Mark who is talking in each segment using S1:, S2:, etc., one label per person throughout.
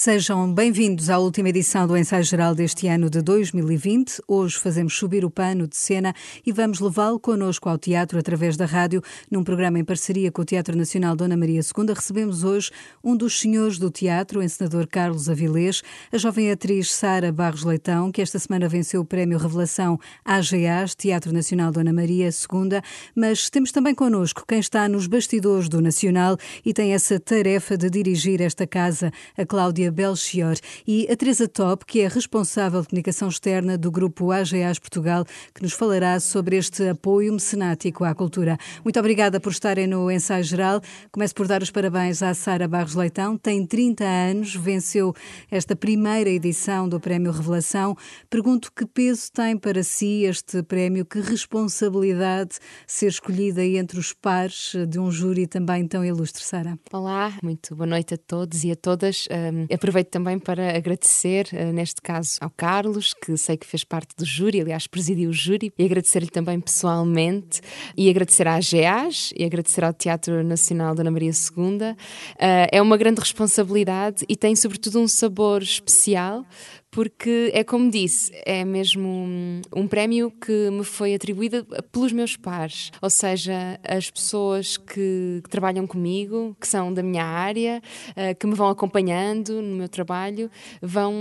S1: Sejam bem-vindos à última edição do Ensaio Geral deste ano de 2020. Hoje fazemos subir o pano de cena e vamos levá-lo connosco ao teatro através da rádio, num programa em parceria com o Teatro Nacional Dona Maria II. Recebemos hoje um dos senhores do teatro, o encenador Carlos Avilés, a jovem atriz Sara Barros Leitão, que esta semana venceu o Prémio Revelação AGAs, Teatro Nacional Dona Maria II. Mas temos também connosco quem está nos bastidores do Nacional e tem essa tarefa de dirigir esta casa, a Cláudia Belchior, e a Teresa Top, que é responsável de comunicação externa do grupo AGAs Portugal, que nos falará sobre este apoio mecenático à cultura. Muito obrigada por estarem no ensaio geral. Começo por dar os parabéns à Sara Barros Leitão, tem 30 anos, venceu esta primeira edição do Prémio Revelação. Pergunto que peso tem para si este prémio, que responsabilidade ser escolhida entre os pares de um júri também tão ilustre, Sara.
S2: Olá, muito boa noite a todos e a todas. Um, Aproveito também para agradecer, uh, neste caso, ao Carlos, que sei que fez parte do júri, aliás, presidiu o júri, e agradecer-lhe também pessoalmente, e agradecer à AGEAS e agradecer ao Teatro Nacional Dona Maria II. Uh, é uma grande responsabilidade e tem, sobretudo, um sabor especial porque é como disse, é mesmo um, um, prémio que me foi atribuído pelos meus pares, ou seja, as pessoas que, que trabalham comigo, que são da minha área, uh, que me vão acompanhando no meu trabalho, vão,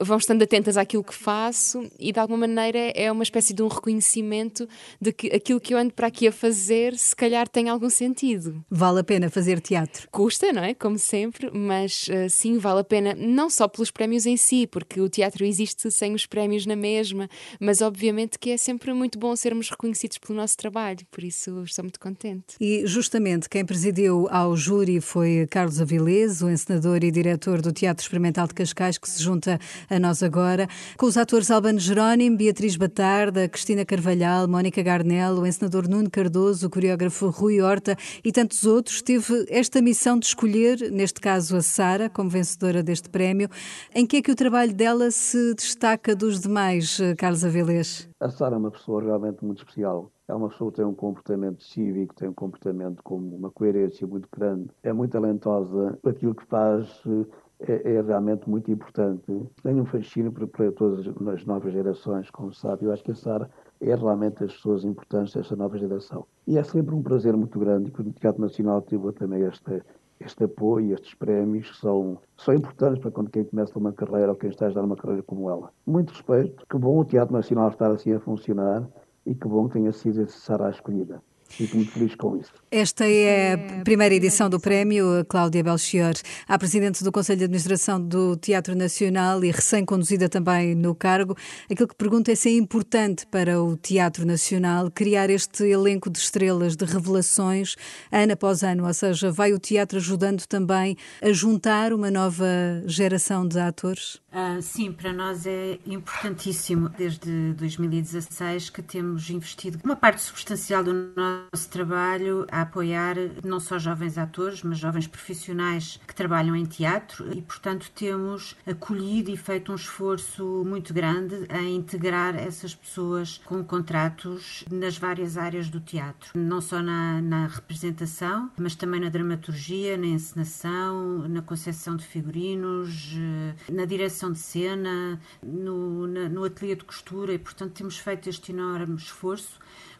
S2: vão estando atentas àquilo que faço e de alguma maneira é uma espécie de um reconhecimento de que aquilo que eu ando para aqui a fazer se calhar tem algum sentido.
S1: Vale a pena fazer teatro?
S2: Custa, não é? Como sempre, mas uh, sim, vale a pena, não só pelos prémios em si, porque que o teatro existe sem os prémios na mesma, mas obviamente que é sempre muito bom sermos reconhecidos pelo nosso trabalho, por isso estou muito contente.
S1: E justamente quem presidiu ao júri foi Carlos Avilés, o encenador e diretor do Teatro Experimental de Cascais, que se junta a nós agora, com os atores Albano Jerónimo, Beatriz Batarda, Cristina Carvalhal, Mónica Garnel, o encenador Nuno Cardoso, o coreógrafo Rui Horta e tantos outros, teve esta missão de escolher, neste caso a Sara, como vencedora deste prémio, em que é que o trabalho dela se destaca dos demais, eh, Carlos Avilés?
S3: A Sara é uma pessoa realmente muito especial. É uma pessoa que tem um comportamento cívico, tem um comportamento com uma coerência muito grande. É muito talentosa. Aquilo que faz eh, é, é, realmente muito importante. Tem um fascínio para, todas as novas gerações, como sabe. Eu acho que a Sara é realmente as pessoas importantes desta nova geração. E é sempre um prazer muito grande que o Teatro Nacional tive também esta este apoio, estes prémios, são, são importantes para quando quem começa uma carreira ou quem está a dar uma carreira como ela. Muito respeito, que bom o Teatro Nacional estar assim a funcionar e que bom que tenha sido a Sara escolhida. Fico muito feliz com isso.
S1: Esta é a primeira edição do prémio, Cláudia Belchior, a presidente do Conselho de Administração do Teatro Nacional e recém-conduzida também no cargo. Aquilo que pergunto é se é importante para o Teatro Nacional criar este elenco de estrelas, de revelações, ano após ano, ou seja, vai o teatro ajudando também a juntar uma nova geração de atores?
S4: Uh, sim, para nós é importantíssimo, desde 2016, que temos investido uma parte substancial do nosso nosso trabalho a apoiar não só jovens atores, mas jovens profissionais que trabalham em teatro e, portanto, temos acolhido e feito um esforço muito grande a integrar essas pessoas com contratos nas várias áreas do teatro, não só na, na representação, mas também na dramaturgia, na encenação, na concepção de figurinos, eh, na direção de cena, no, no ateliê de costura e, portanto, temos feito este enorme esforço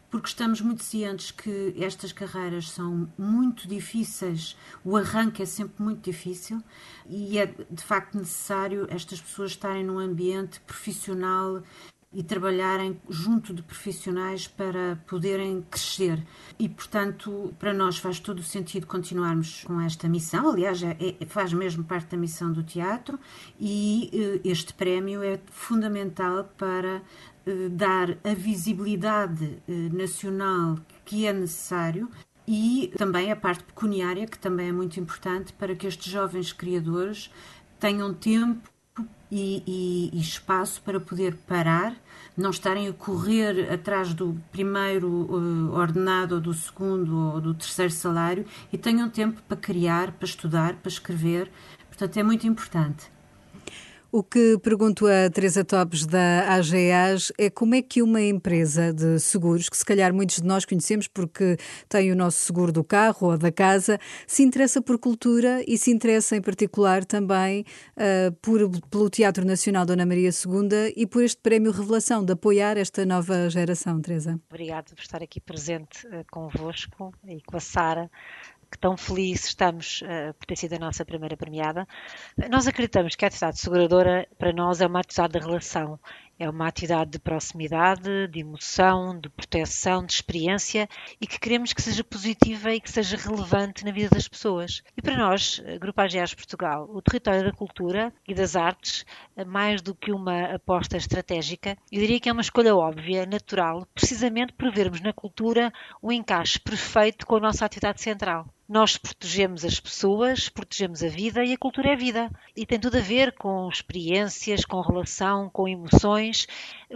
S4: porque estamos muito cientes que estas carreiras são muito difíceis, o arranque é sempre muito difícil e é de facto necessário estas pessoas estarem num ambiente profissional e trabalharem junto de profissionais para poderem crescer. E, portanto, para nós faz todo o sentido continuarmos com esta missão. Aliás, é, é faz mesmo parte da missão do teatro e eh, este prémio é fundamental para eh, dar a visibilidade eh, nacional que é necessário e também a parte pecuniária, que também é muito importante para que estes jovens criadores tenham tempo e, e, e, espaço para poder parar, não estarem a correr atrás do primeiro uh, ordenado ou do segundo ou do terceiro salário e tenham tempo para criar, para estudar, para escrever. Portanto, é muito importante.
S1: O que pergunto a Teresa Topes da AGAs é como é que uma empresa de seguros, que se calhar muitos de nós conhecemos porque tem o nosso seguro do carro ou da casa, se interessa por cultura e se interessa em particular também uh, por, pelo Teatro Nacional Dona Maria II e por este prémio Revelação, de apoiar esta nova geração, Teresa.
S5: Obrigada por estar aqui presente uh, convosco e com a Sara que tão felizes estamos uh, por ter sido a nossa primeira premiada. Nós acreditamos que a atividade seguradora, para nós, é uma atividade de relação. É uma atividade de proximidade, de emoção, de proteção, de experiência e que queremos que seja positiva e que seja relevante na vida das pessoas. E para nós, eh, Grupo AGEAS Portugal, o território da cultura e das artes, eh, mais do que uma aposta estratégica, eu diria que é uma escolha óbvia, natural, precisamente por vermos na cultura um encaixe perfeito com a nossa atividade central. Nós protegemos as pessoas, protegemos a vida e a cultura é vida. E tem tudo a ver com experiências, com relação, com emoções,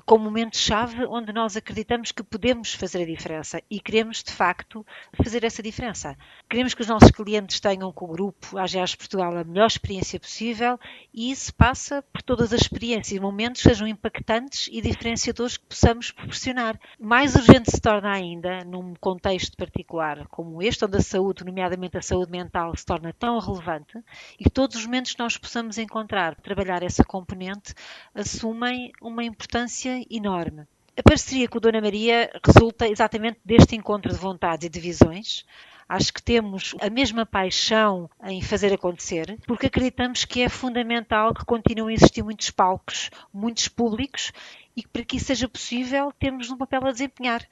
S5: com momentos-chave onde nós acreditamos que podemos fazer a diferença e queremos, de facto, fazer essa diferença. Queremos que os nossos clientes tenham com o grupo AGAs Portugal a melhor experiência possível e isso passa por todas as experiências e momentos sejam impactantes e diferenciadores que possamos proporcionar. Mais urgente se torna ainda, num contexto particular como este, onde a saúde, nomeadamente a saúde mental, se torna tão relevante e todos os momentos que nós possamos encontrar para trabalhar essa componente assumem uma importância enorme. A parceria com a Dona Maria resulta exatamente deste encontro de vontades e de visões. Acho que temos a mesma paixão em fazer acontecer, porque acreditamos que é fundamental que continuem a existir muitos palcos, muitos públicos, e que para que isso seja possível, temos um papel a desempenhar.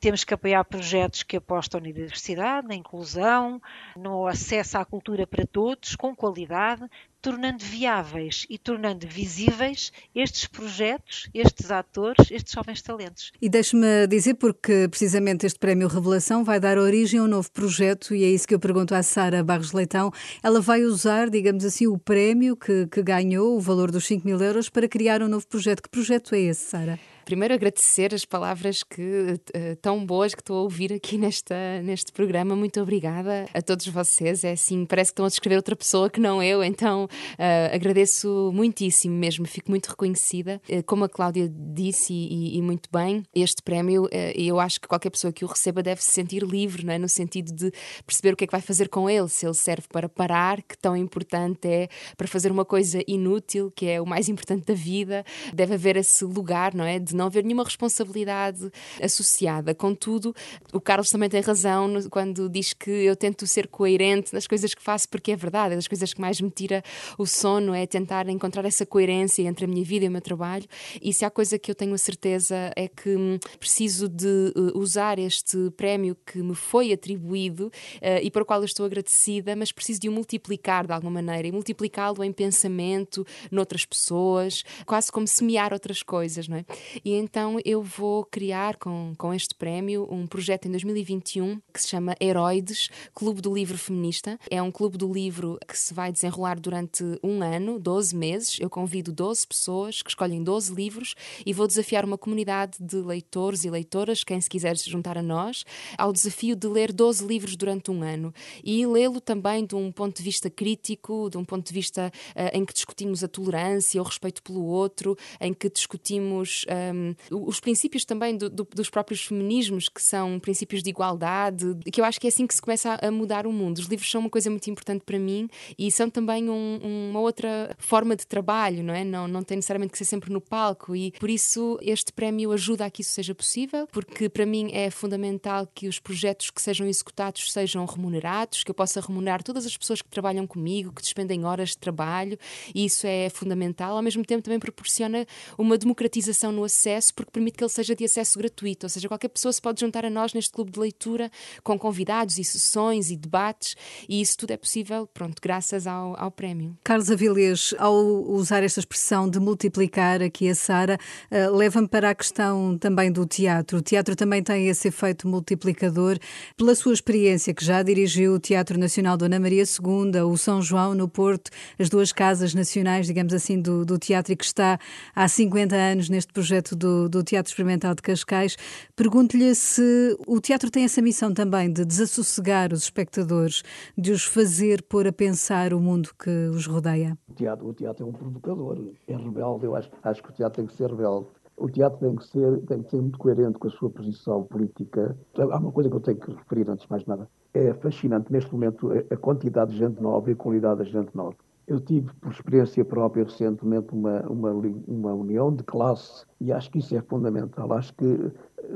S5: Temos que apoiar projetos que apostam na diversidade, na inclusão, no acesso à cultura para todos, com qualidade, tornando viáveis e tornando visíveis estes projetos, estes atores, estes jovens talentos.
S1: E deixe-me dizer, porque precisamente este Prémio Revelação vai dar origem a um novo projeto, e é isso que eu pergunto à Sara Barros Leitão. Ela vai usar, digamos assim, o prémio que, que ganhou, o valor dos 5 mil euros, para criar um novo projeto. Que projeto é esse, Sara?
S2: Primeiro agradecer as palavras que uh, tão boas que estou a ouvir aqui nesta, neste programa. Muito obrigada a todos vocês. É assim, parece que estão a descrever outra pessoa que não eu, então uh, agradeço muitíssimo mesmo, fico muito reconhecida. Uh, como a Cláudia disse e, e muito bem, este prémio, eu acho que qualquer pessoa que o receba deve se sentir livre, não é? no sentido de perceber o que é que vai fazer com ele, se ele serve para parar, que tão importante é para fazer uma coisa inútil, que é o mais importante da vida. Deve haver esse lugar, não é? De não haver nenhuma responsabilidade associada. Contudo, o Carlos também tem razão quando diz que eu tento ser coerente nas coisas que faço, porque é verdade, é das coisas que mais me tira o sono é tentar encontrar essa coerência entre a minha vida e o meu trabalho. E se há coisa que eu tenho a certeza é que hum, preciso de uh, usar este prémio que me foi atribuído uh, e para o qual eu estou agradecida, mas preciso de o multiplicar de alguma maneira e multiplicá-lo em pensamento, noutras pessoas, quase como semear outras coisas, não é? E então eu vou criar com, com este prémio um projeto em 2021 que se chama Heroides, Clube do Livro Feminista. É um clube do livro que se vai desenrolar durante um ano, 12 meses. Eu convido 12 pessoas que escolhem 12 livros e vou desafiar uma comunidade de leitores e leitoras, quem se quiser se juntar a nós, ao desafio de ler 12 livros durante um ano e lê-lo também de um ponto de vista crítico, de um ponto de vista uh, em que discutimos a tolerância, o respeito pelo outro, em que discutimos um, os princípios também do, do, dos próprios feminismos, que são princípios de igualdade, que eu acho que é assim que se começa a, mudar o mundo. Os livros são uma coisa muito importante para mim e são também um, uma outra forma de trabalho, não é? Não, não tem necessariamente que ser sempre no palco e por isso este prémio ajuda a que isso seja possível, porque para mim é fundamental que os projetos que sejam executados sejam remunerados, que eu possa remunerar todas as pessoas que trabalham comigo, que despendem horas de trabalho e isso é fundamental. Ao mesmo tempo também proporciona uma democratização no acesso, porque permite que ele seja de acesso gratuito, ou seja, qualquer pessoa se pode juntar a nós neste clube de leitura com convidados e sessões e debates, e isso tudo é possível, pronto, graças ao, ao prémio.
S1: Carlos Avilés, ao usar esta expressão de multiplicar aqui a Sara, uh, leva-me para a questão também do teatro. O teatro também tem esse efeito multiplicador. Pela sua experiência, que já dirigiu o Teatro Nacional Dona Maria II, o São João no Porto, as duas casas nacionais, digamos assim, do, do teatro e que está há 50 anos neste projeto do, do Teatro Experimental de Cascais. Pergunto-lhe se o teatro tem essa missão também de desassossegar os espectadores, de os fazer pôr a pensar o mundo que os rodeia.
S3: O teatro, o teatro é um provocador, é rebelde. Eu acho, acho que o teatro tem que ser rebelde. O teatro tem que, ser, tem que ser muito coerente com a sua posição política. Há uma coisa que eu tenho que referir antes de mais nada. É fascinante neste momento a quantidade de gente nova e a qualidade da gente nova. Eu tive, por experiência própria, recentemente uma, uma, uma união de classe e acho que isso é fundamental. Acho que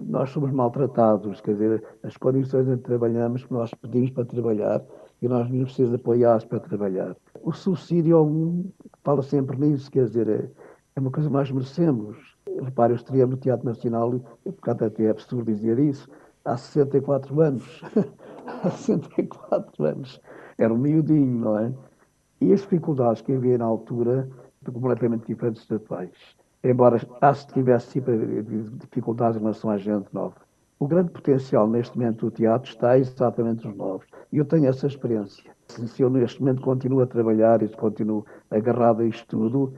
S3: nós somos maltratados, quer dizer, as condições em que trabalhamos, que nós pedimos para trabalhar e nós nos precisamos apoiar para trabalhar. O subsídio é um, fala sempre nisso, quer dizer, é, é uma coisa que nós merecemos Repare, eu estreiei no Teatro Nacional, e por acaso até é absurdo dizer isso, há 64 anos. há 64 anos. Era um miudinho, não é? E as dificuldades que havia na altura completamente diferentes das atuais. Embora acho que tivesse sempre dificuldades em relação à gente nova. O grande potencial neste momento do teatro está exatamente nos novos. E eu tenho essa experiência. Se eu neste momento continuo a trabalhar e continuo agarrado a isto tudo,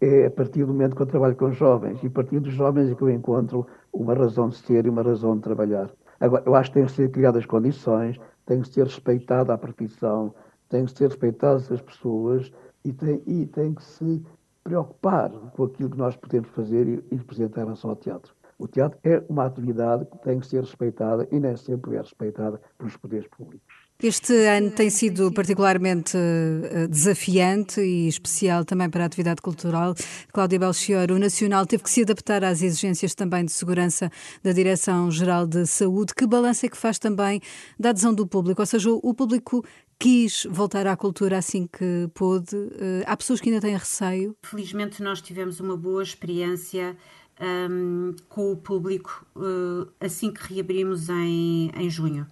S3: é a partir do momento que eu trabalho com jovens e a partir dos jovens é que eu encontro uma razão de ser e uma razão de trabalhar. Agora, eu acho que têm que ser criadas condições, tem que ser respeitada a profissão, tem que ser respeitadas as pessoas e tem, e tem que se preocupar com aquilo que nós podemos fazer e, e representar em relação ao teatro. O teatro é uma atividade que tem que ser respeitada e nem sempre é respeitada pelos poderes públicos.
S1: Este ano tem sido particularmente eh, desafiante e especial também para a atividade cultural. Cláudia Belchior, o Nacional teve que se adaptar às exigências também de segurança da Direção-Geral de Saúde. Que balanço é que faz também da adesão do público? Ou seja, o público quis voltar à cultura assim que pôde. Eh, há pessoas que ainda têm receio?
S4: Felizmente nós tivemos uma boa experiência um, com o público uh, assim que reabrimos em, em junho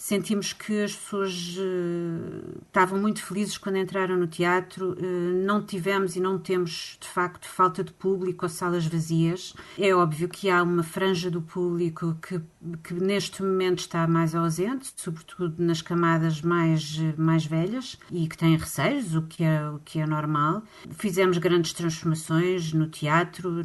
S4: sentimos que as pessoas uh, estavam muito felizes quando entraram no teatro. Uh, não tivemos e não temos, de facto, falta de público ou salas vazias. É óbvio que há uma franja do público que, que neste momento está mais ausente, sobretudo nas camadas mais, mais velhas e que têm receios, o que é, o que é normal. Fizemos grandes transformações no teatro,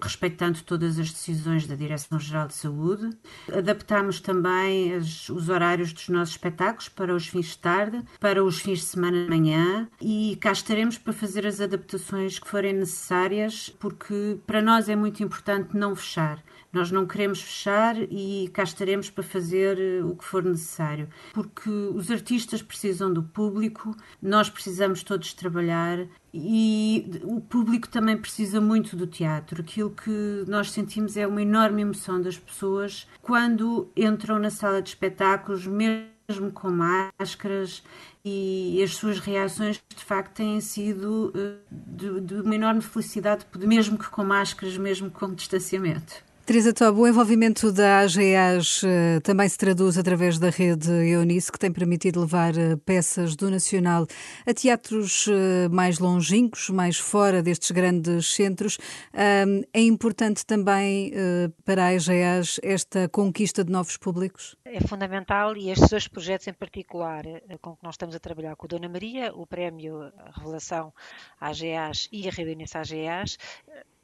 S4: respeitando todas as decisões da Direção-Geral de Saúde. Adaptámos também as, os horários dos nossos espetáculos para os fins de tarde, para os fins de semana de manhã e cá estaremos para fazer as adaptações que forem necessárias, porque para nós é muito importante não fechar. Nós não queremos fechar e cá estaremos para fazer eh, o que for necessário, porque os artistas precisam do público, nós precisamos todos trabalhar e o público também precisa muito do teatro. Aquilo que nós sentimos é uma enorme emoção das pessoas quando entram na sala de espetáculos, mesmo com máscaras, e as suas reações de facto têm sido eh, de, de uma enorme felicidade, mesmo que com máscaras, mesmo com distanciamento.
S1: Teresa Tobo, o envolvimento da AGAs uh, também se traduz através da rede Eunice, que tem permitido levar uh, peças do Nacional a teatros uh, mais longínquos, mais fora destes grandes centros. é importante também para a AGAs esta conquista de novos públicos?
S5: É fundamental e estes dois projetos em particular com que nós estamos a trabalhar com a Dona Maria, o prémio Revelação AGAs e a Rede Eunice AGAs,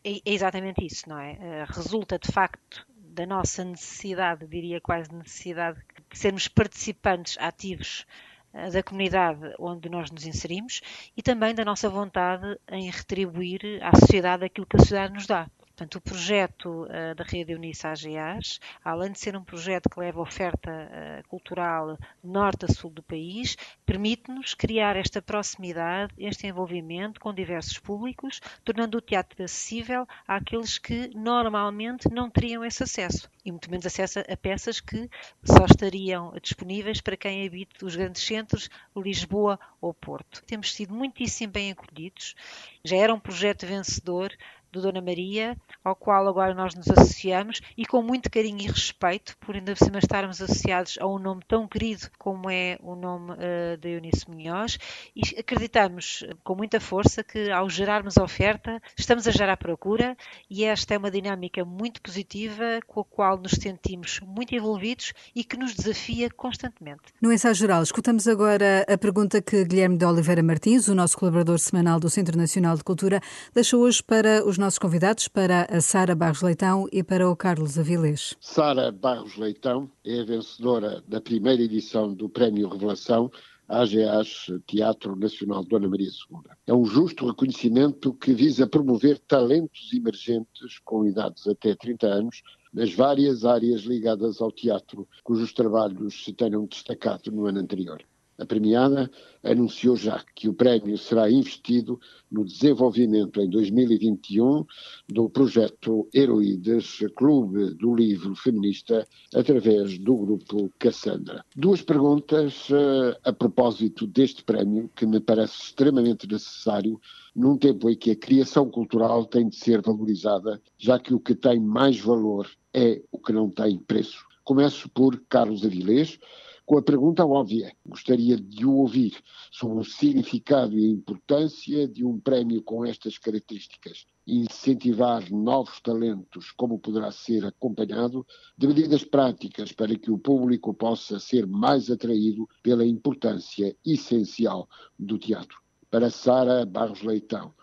S5: é, é exatamente isso, não é? Eh, resulta de facto da nossa necessidade, diria quase necessidade, de sermos participantes ativos eh, da comunidade onde nós nos inserimos e também da nossa vontade em retribuir à sociedade aquilo que a sociedade nos dá. Portanto, o projeto uh, da Rede Eunice AGAs, além de ser um projeto que leva oferta uh, cultural norte a sul do país, permite-nos criar esta proximidade, este envolvimento com diversos públicos, tornando o teatro acessível àqueles que normalmente não teriam esse acesso, e muito menos acesso a peças que só estariam disponíveis para quem habite os grandes centros, Lisboa ou Porto. Temos sido muitíssimo bem acolhidos, já era um projeto vencedor, do Dona Maria, ao qual agora nós nos associamos e com muito carinho e respeito, por ainda por cima estarmos associados a um nome tão querido como é o nome uh, de Eunice Munhoz e acreditamos com muita força que ao gerarmos oferta estamos a gerar procura e esta é uma dinâmica muito positiva com a qual nos sentimos muito envolvidos e que nos desafia constantemente.
S1: No ensaio geral, escutamos agora a pergunta que Guilherme de Oliveira Martins, o nosso colaborador semanal do Centro Nacional de Cultura, deixou hoje para os os nossos convidados, para a Sara Barros Leitão e para o Carlos Avilés.
S6: Sara Barros Leitão é a vencedora da primeira edição do Prémio Revelação AGAs Teatro Nacional Dona Maria II. É um justo reconhecimento que visa promover talentos emergentes com idades até 30 anos nas várias áreas ligadas ao teatro, cujos trabalhos se tenham destacado no ano anterior. A premiada anunciou já que o prémio será investido no desenvolvimento em 2021 do projeto Heroídas, Clube do Livro Feminista, através do grupo Cassandra. Duas perguntas uh, a propósito deste prémio, que me parece extremamente necessário num tempo em que a criação cultural tem de ser valorizada, já que o que tem mais valor é o que não tem preço. Começo por Carlos Avilés, com a pergunta óbvia. Gostaria de o ouvir sobre o significado e a importância de um prémio com estas características. Incentivar novos talentos, como poderá ser acompanhado de medidas práticas para que o público possa ser mais atraído pela importância essencial do teatro. Para Sara Barros Leitão,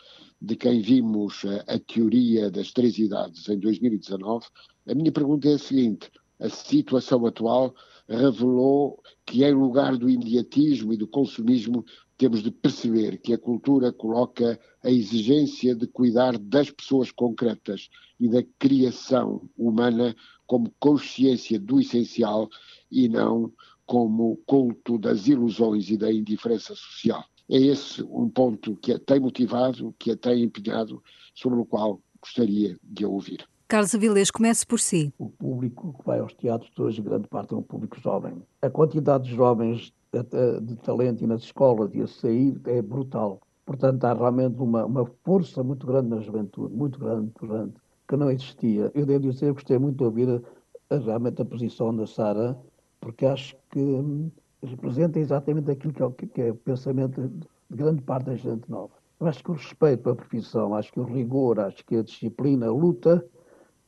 S6: de quem vimos a, a teoria das três idades em 2019, a minha pergunta é a seguinte: a situação atual revelou que, em lugar do imediatismo e do consumismo, temos de perceber que a cultura coloca a exigência de cuidar das pessoas concretas e da criação humana como consciência do essencial e não como culto das ilusões e da indiferença social. É esse um ponto que a tem motivado, que a tem empenhado, sobre o qual gostaria de a ouvir.
S1: Carlos Avilés, comece por si.
S3: O público que vai aos teatros hoje, grande parte é um público jovem. A quantidade de jovens de, de talento e nas escolas e a sair é brutal. Portanto, há realmente uma, uma força muito grande na juventude, muito grande, grande, que não existia. Eu devo dizer, eu gostei muito de ouvir a, a, realmente a posição da Sara, porque acho que hum, representa exatamente aquilo que é, que é o pensamento de grande parte da gente nova. Eu acho que o respeito pela profissão, acho que o rigor, acho que a disciplina, a luta,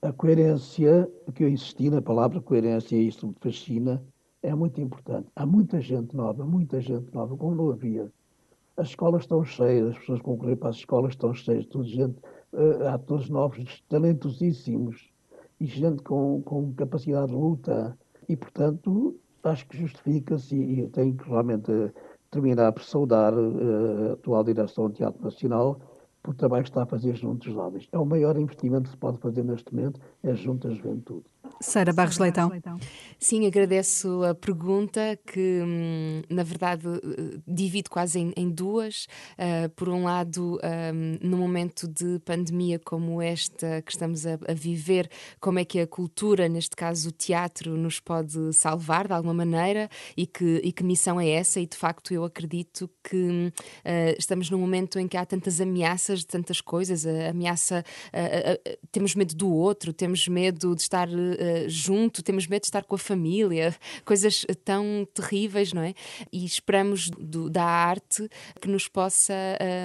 S3: a coerência, que eu insisti na palavra coerência, e isso me fascina, é muito importante. Há muita gente nova, muita gente nova, como não havia. As escolas estão cheias, as pessoas concorrem para as escolas estão cheias, toda gente, uh, atores novos, talentosíssimos, e gente com, com capacidade de luta. E, portanto, acho que justifica-se, e eu tenho que realmente terminar por saudar uh, a atual direção do Teatro Nacional, por trabalho que está a fazer junto aos jovens. É o maior investimento que se pode fazer neste momento, é junto à juventude.
S1: Sara Barros Leitão.
S2: Sim, agradeço a pergunta que, hum, na verdade, eh, divido quase em, em duas. Uh, por um lado, um, no momento de pandemia como esta que estamos a, a, viver, como é que a cultura, neste caso o teatro, nos pode salvar de alguma maneira e que, e que missão é essa? E de facto, eu acredito que uh, estamos num momento em que há tantas ameaças de tantas coisas. A ameaça, temos medo do outro, temos medo de estar uh, junto, temos medo de estar com a família, coisas tão terríveis, não é? E esperamos do, da arte que nos possa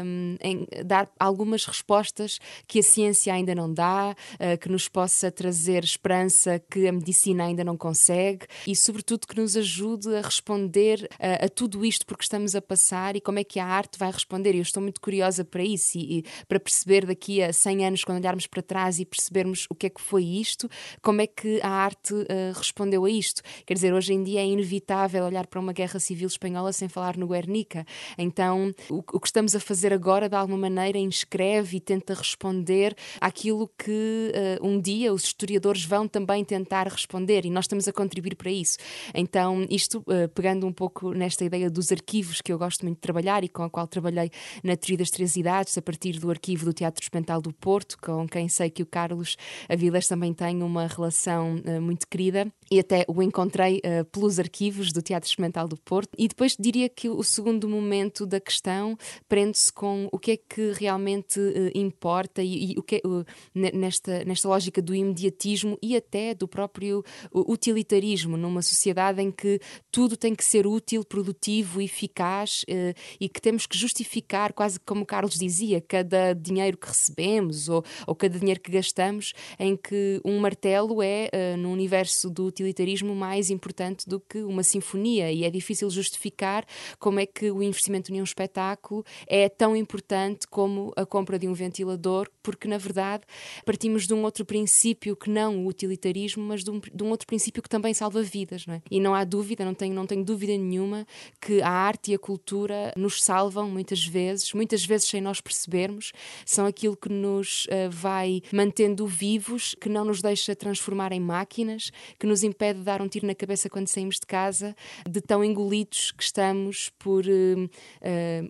S2: um, em, dar algumas respostas que a ciência ainda não dá, uh, que nos possa trazer esperança que a medicina ainda não consegue e, sobretudo, que nos ajude a responder a, a tudo isto porque estamos a passar e como é que a arte vai responder. Eu estou muito curiosa para isso e, e para perceber daqui a 100 anos, quando olharmos para trás e percebermos o que é que foi isto, como é que que a arte uh, respondeu a isto. Quer dizer, hoje em dia é inevitável olhar para uma guerra civil espanhola sem falar no Guernica. Então, o, o que estamos a fazer agora, de alguma maneira, inscreve e tenta responder àquilo que uh, um dia os historiadores vão também tentar responder e nós estamos a contribuir para isso. Então, isto, uh, pegando um pouco nesta ideia dos arquivos que eu gosto muito de trabalhar e com a qual trabalhei na Teoria das Três Idades, a partir do arquivo do Teatro Experimental do Porto, com quem sei que o Carlos Avilas também tem uma relação uh, muito querida e até o encontrei uh, pelos arquivos do Teatro Experimental do Porto. E depois diria que o segundo momento da questão prende-se com o que é que realmente uh, importa e, e, o que é, nesta, nesta lógica do imediatismo e até do próprio utilitarismo numa sociedade em que tudo tem que ser útil, produtivo, eficaz e que temos que justificar, quase como Carlos dizia, cada dinheiro que recebemos ou, ou cada dinheiro que gastamos, em que um martelo é uh, no universo do utilitarismo mais importante do que uma sinfonia e é difícil justificar como é que o investimento em um espetáculo é tão importante como a compra de um ventilador, porque na verdade partimos de um outro princípio que não o utilitarismo, mas de um, de um outro princípio que também salva vidas, não é? E não há dúvida, não tenho, não tenho dúvida nenhuma que a arte e a cultura nos salvam muitas vezes, muitas vezes sem nós percebermos, são aquilo que nos uh, vai mantendo vivos, que não nos deixa transformar em máquinas, que nos impede de dar um tiro na cabeça quando saímos de casa, de tão engolidos que estamos por uh, uh,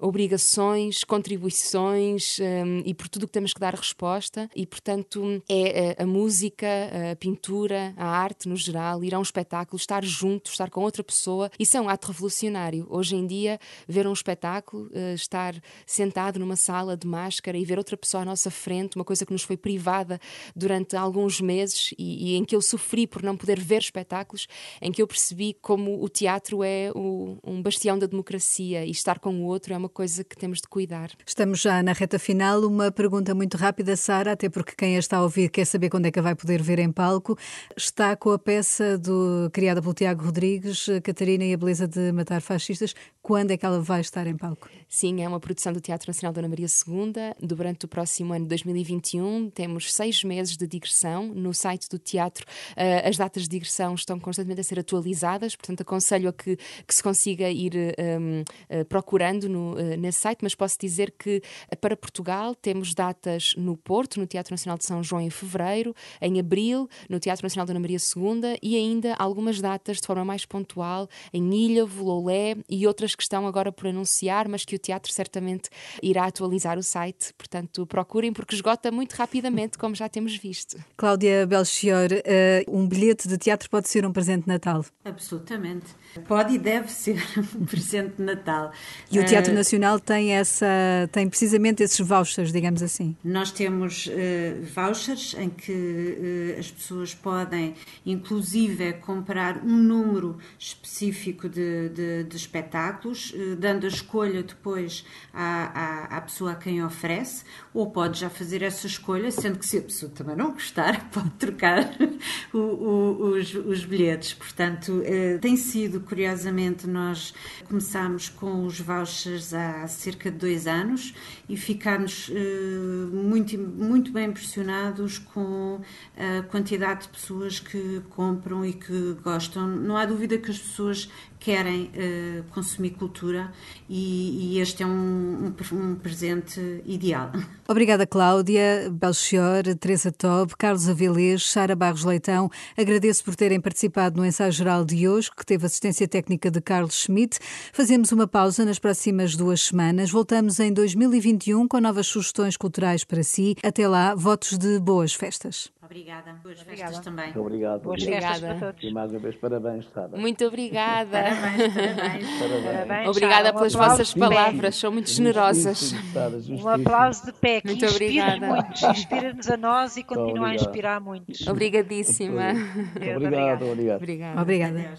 S2: obrigações, contribuições e por tudo que temos que dar resposta. E, portanto, é a música, a pintura, a arte no geral, ir a um espetáculo, estar junto, estar com outra pessoa. Isso é um ato revolucionário. Hoje em dia, ver um espetáculo, estar sentado numa sala de máscara e ver outra pessoa à nossa frente, uma coisa que nos foi privada durante alguns meses e, e, em que eu sofri por não poder ver espetáculos, em que eu percebi como o teatro é o, um bastião da democracia e estar com o outro é uma coisa que temos de cuidar.
S1: Estamos já na reta final. Uma pergunta muito rápida, Sara, até porque quem a está a ouvir quer saber quando é que a vai poder ver em palco. Está com a peça do, criada pelo Tiago Rodrigues, Catarina e a Beleza de Matar Fascistas. Quando é que ela vai estar em palco?
S2: Sim, é uma produção do Teatro Nacional Dona Maria II. Durante o próximo ano de 2021, temos seis meses de digressão. No site do teatro, uh, as datas de digressão estão constantemente a ser atualizadas, portanto, aconselho a que, que se consiga ir um, uh, eh, procurando no, uh, nesse site. Mas posso dizer que para Portugal temos datas no Porto, no Teatro Nacional de São João, em fevereiro, em abril, no Teatro Nacional Dona Maria II e ainda algumas datas de forma mais pontual em Ilhavo, Lolé e outras que estão agora por anunciar, mas que o teatro certamente irá atualizar o site. Portanto, procurem porque esgota muito rapidamente, como já temos visto.
S1: Cláudia Belchior, uh, um bilhete de teatro pode ser um presente de Natal?
S4: Absolutamente. Pode e deve ser um presente de Natal.
S1: E o Teatro uh, Nacional tem essa, tem precisamente esses vouchers, digamos assim.
S4: Nós temos uh, vouchers em que as pessoas podem, inclusive, comprar um número específico de, de, de espetáculos, dando a escolha depois à, à, à, pessoa a quem oferece, ou pode já fazer essa escolha, sendo que se a pessoa também não gostar, pode trocar o, o, os, os, bilhetes. Portanto, eh, tem sido, curiosamente, nós começámos com os vouchers há cerca de dois anos e ficámos eh, muito, muito bem impressionados com a quantidade de pessoas que compram e que gostam. Não há dúvida que as pessoas querem uh, consumir cultura e, e este é um, um, um, presente ideal.
S1: Obrigada, Cláudia, Belchior, Teresa Tob, Carlos Avilés, Sara Barros Leitão. Agradeço por terem participado no ensaio geral de hoje, que teve assistência técnica de Carlos Schmidt. Fazemos uma pausa nas próximas duas semanas. Voltamos em 2021 com novas sugestões culturais para si. Até lá, votos de boas festas.
S4: Obrigada. Boas obrigada. festas também.
S3: Muito obrigado.
S5: Boas obrigada. festas para todos.
S3: E mais uma vez, parabéns, Sara.
S2: Muito obrigada.
S4: parabéns, parabéns.
S3: parabéns.
S2: Obrigada pelas vossas palavras, são muito generosas.
S5: Um aplauso de pé que muito inspira muitos, inspira-nos a nós e continua a inspirar muitos.
S2: Obrigadíssima.
S3: Obrigado, obrigado.
S1: Obrigada. Obrigada.